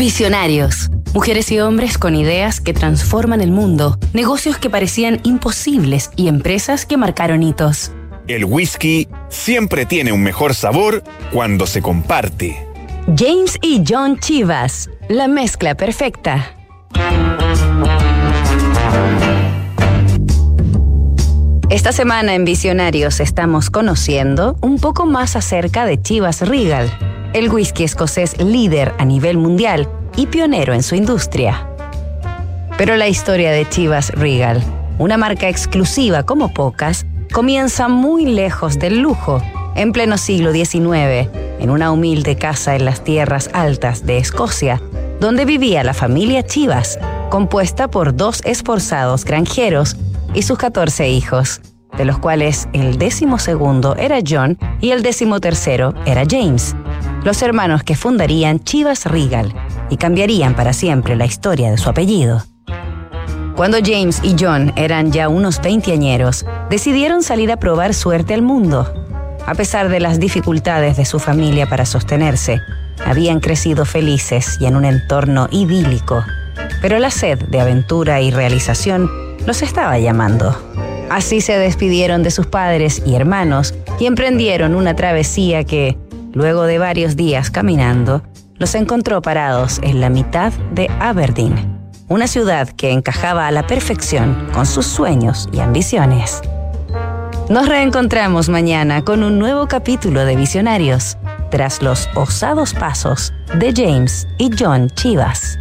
Visionarios. Mujeres y hombres con ideas que transforman el mundo, negocios que parecían imposibles y empresas que marcaron hitos. El whisky siempre tiene un mejor sabor cuando se comparte. James y John Chivas, la mezcla perfecta. Esta semana en Visionarios estamos conociendo un poco más acerca de Chivas Regal, el whisky escocés líder a nivel mundial y pionero en su industria. Pero la historia de Chivas Regal, una marca exclusiva como pocas, comienza muy lejos del lujo, en pleno siglo XIX, en una humilde casa en las tierras altas de Escocia, donde vivía la familia Chivas, compuesta por dos esforzados granjeros y sus 14 hijos, de los cuales el décimo segundo era John y el décimo tercero era James, los hermanos que fundarían Chivas Regal y cambiarían para siempre la historia de su apellido. Cuando James y John eran ya unos veinteañeros, decidieron salir a probar suerte al mundo. A pesar de las dificultades de su familia para sostenerse, habían crecido felices y en un entorno idílico. Pero la sed de aventura y realización los estaba llamando. Así se despidieron de sus padres y hermanos y emprendieron una travesía que, luego de varios días caminando, los encontró parados en la mitad de Aberdeen, una ciudad que encajaba a la perfección con sus sueños y ambiciones. Nos reencontramos mañana con un nuevo capítulo de Visionarios, tras los osados pasos de James y John Chivas.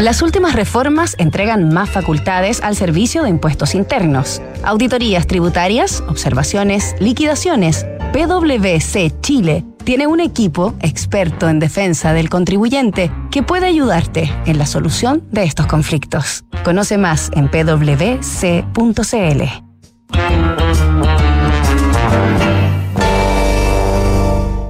Las últimas reformas entregan más facultades al Servicio de Impuestos Internos, auditorías tributarias, observaciones, liquidaciones. PwC Chile tiene un equipo experto en defensa del contribuyente que puede ayudarte en la solución de estos conflictos. Conoce más en pwc.cl.